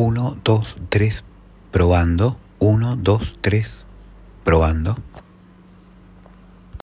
1, 2, 3, probando. 1, 2, 3, probando.